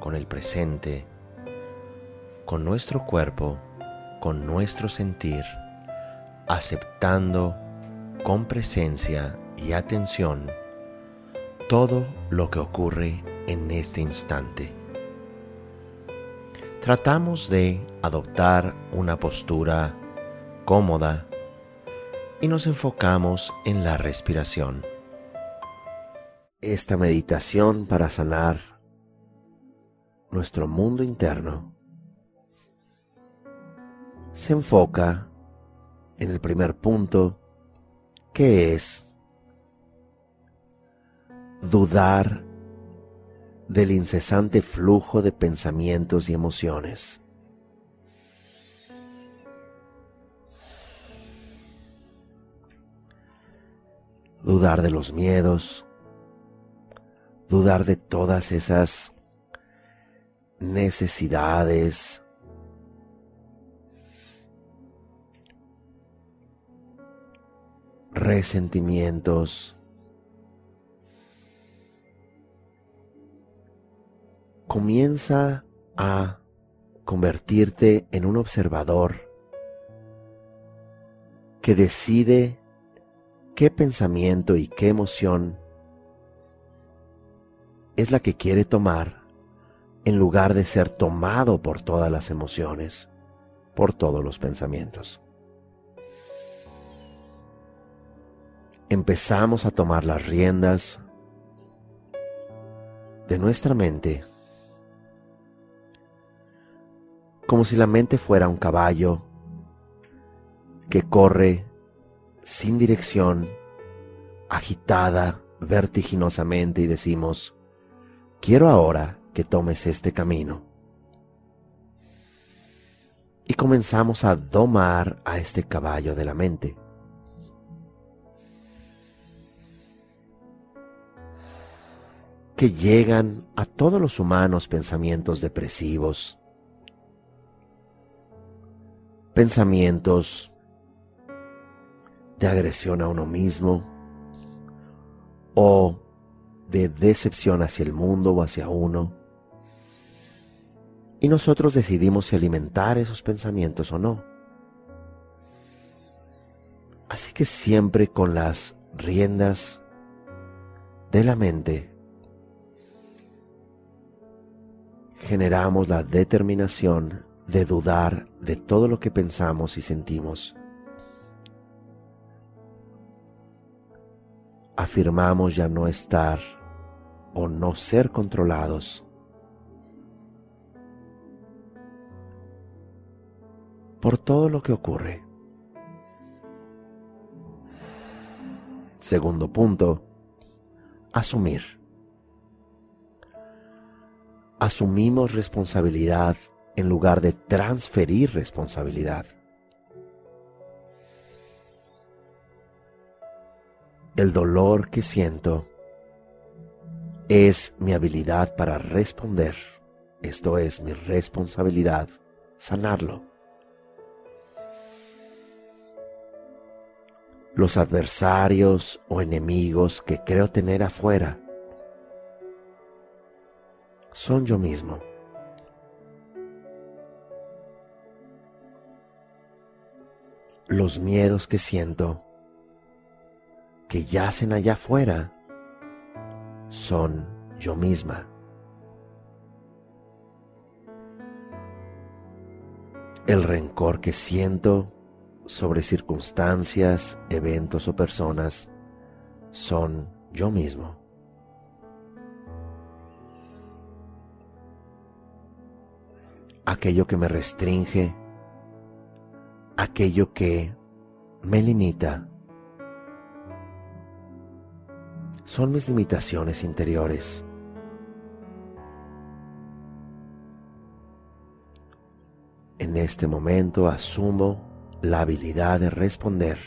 con el presente, con nuestro cuerpo, con nuestro sentir, aceptando con presencia y atención todo lo que ocurre en este instante. Tratamos de adoptar una postura cómoda y nos enfocamos en la respiración. Esta meditación para sanar nuestro mundo interno se enfoca en el primer punto que es dudar del incesante flujo de pensamientos y emociones. Dudar de los miedos, dudar de todas esas necesidades, resentimientos, comienza a convertirte en un observador que decide qué pensamiento y qué emoción es la que quiere tomar en lugar de ser tomado por todas las emociones, por todos los pensamientos. Empezamos a tomar las riendas de nuestra mente como si la mente fuera un caballo que corre sin dirección, agitada vertiginosamente y decimos, quiero ahora que tomes este camino. Y comenzamos a domar a este caballo de la mente. que llegan a todos los humanos pensamientos depresivos, pensamientos de agresión a uno mismo o de decepción hacia el mundo o hacia uno. Y nosotros decidimos si alimentar esos pensamientos o no. Así que siempre con las riendas de la mente generamos la determinación de dudar de todo lo que pensamos y sentimos. Afirmamos ya no estar o no ser controlados por todo lo que ocurre. Segundo punto, asumir. Asumimos responsabilidad en lugar de transferir responsabilidad. El dolor que siento es mi habilidad para responder. Esto es mi responsabilidad, sanarlo. Los adversarios o enemigos que creo tener afuera son yo mismo. los miedos que siento, que yacen allá afuera, son yo misma. El rencor que siento sobre circunstancias, eventos o personas son yo mismo. Aquello que me restringe aquello que me limita. Son mis limitaciones interiores. En este momento asumo la habilidad de responder,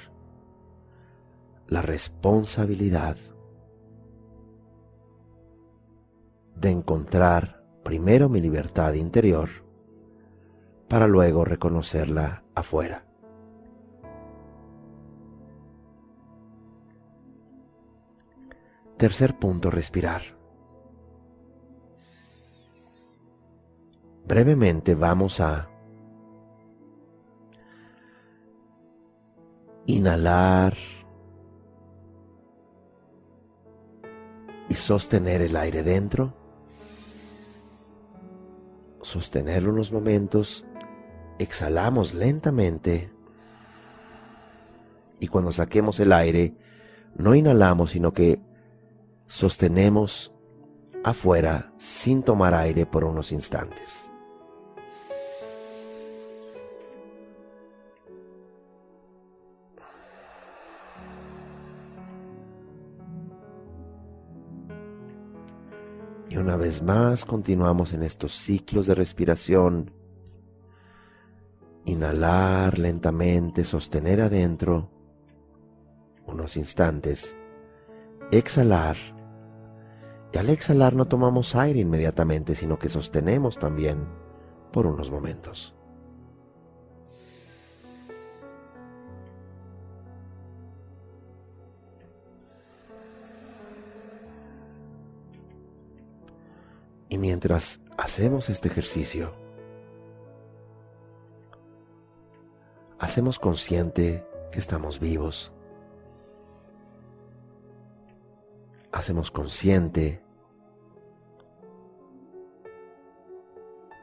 la responsabilidad de encontrar primero mi libertad interior para luego reconocerla afuera. Tercer punto, respirar. Brevemente vamos a inhalar y sostener el aire dentro, sostenerlo unos momentos, exhalamos lentamente. Y cuando saquemos el aire, no inhalamos, sino que sostenemos afuera sin tomar aire por unos instantes. Y una vez más continuamos en estos ciclos de respiración. Inhalar lentamente, sostener adentro unos instantes. Exhalar. Y al exhalar no tomamos aire inmediatamente, sino que sostenemos también por unos momentos. Mientras hacemos este ejercicio, hacemos consciente que estamos vivos. Hacemos consciente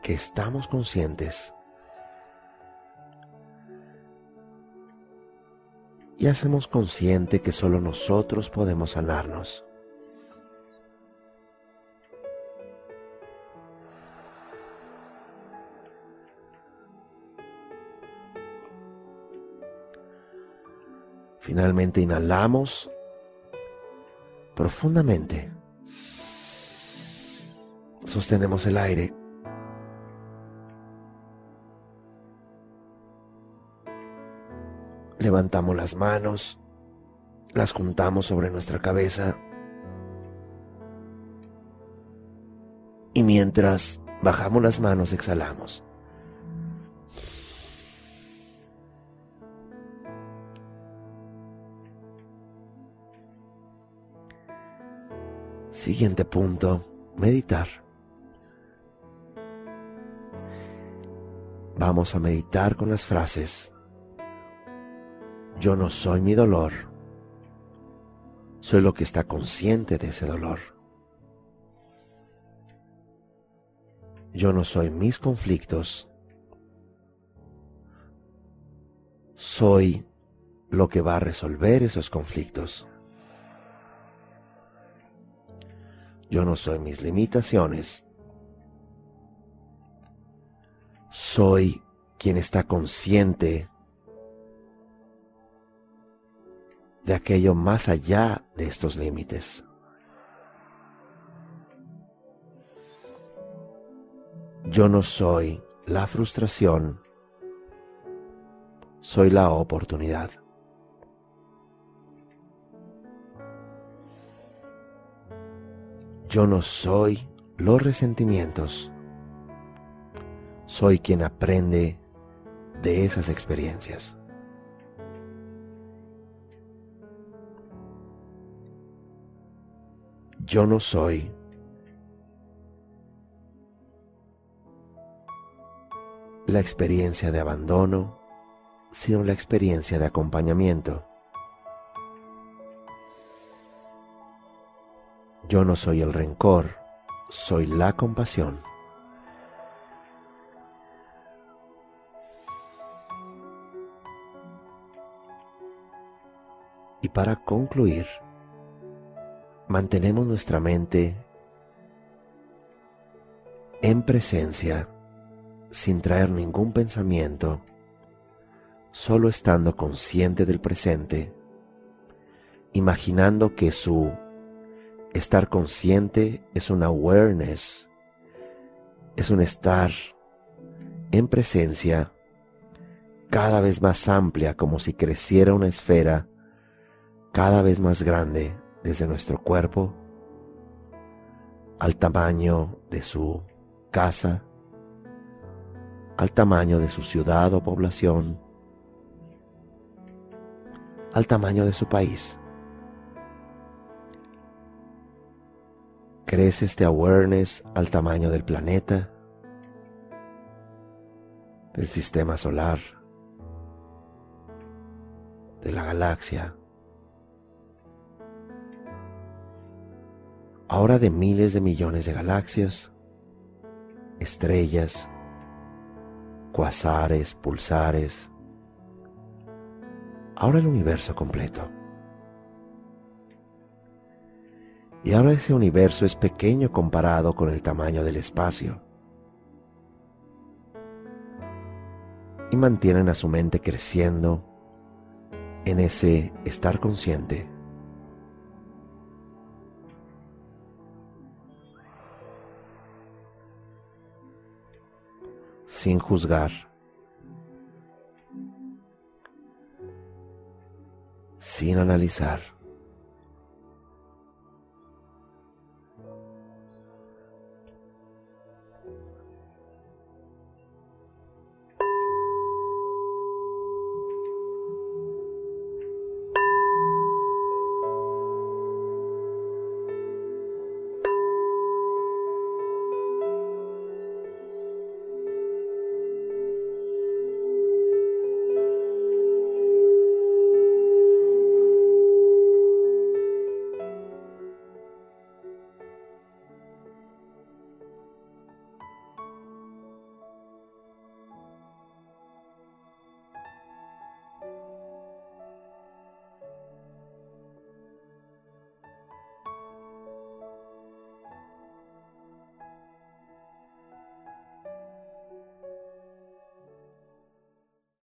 que estamos conscientes. Y hacemos consciente que solo nosotros podemos sanarnos. Finalmente inhalamos profundamente. Sostenemos el aire. Levantamos las manos, las juntamos sobre nuestra cabeza y mientras bajamos las manos exhalamos. Siguiente punto, meditar. Vamos a meditar con las frases. Yo no soy mi dolor, soy lo que está consciente de ese dolor. Yo no soy mis conflictos, soy lo que va a resolver esos conflictos. Yo no soy mis limitaciones. Soy quien está consciente de aquello más allá de estos límites. Yo no soy la frustración, soy la oportunidad. Yo no soy los resentimientos. Soy quien aprende de esas experiencias. Yo no soy la experiencia de abandono, sino la experiencia de acompañamiento. Yo no soy el rencor, soy la compasión. Y para concluir, mantenemos nuestra mente en presencia, sin traer ningún pensamiento, solo estando consciente del presente, imaginando que su Estar consciente es una awareness, es un estar en presencia cada vez más amplia como si creciera una esfera cada vez más grande desde nuestro cuerpo al tamaño de su casa, al tamaño de su ciudad o población, al tamaño de su país. Crece este awareness al tamaño del planeta, del sistema solar, de la galaxia, ahora de miles de millones de galaxias, estrellas, cuasares, pulsares, ahora el universo completo. Y ahora ese universo es pequeño comparado con el tamaño del espacio. Y mantienen a su mente creciendo en ese estar consciente. sin juzgar, sin analizar.